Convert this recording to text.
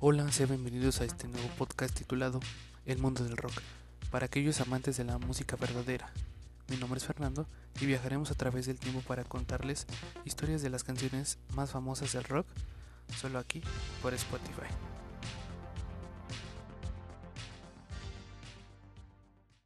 Hola, sean bienvenidos a este nuevo podcast titulado El mundo del rock, para aquellos amantes de la música verdadera. Mi nombre es Fernando y viajaremos a través del tiempo para contarles historias de las canciones más famosas del rock, solo aquí por Spotify.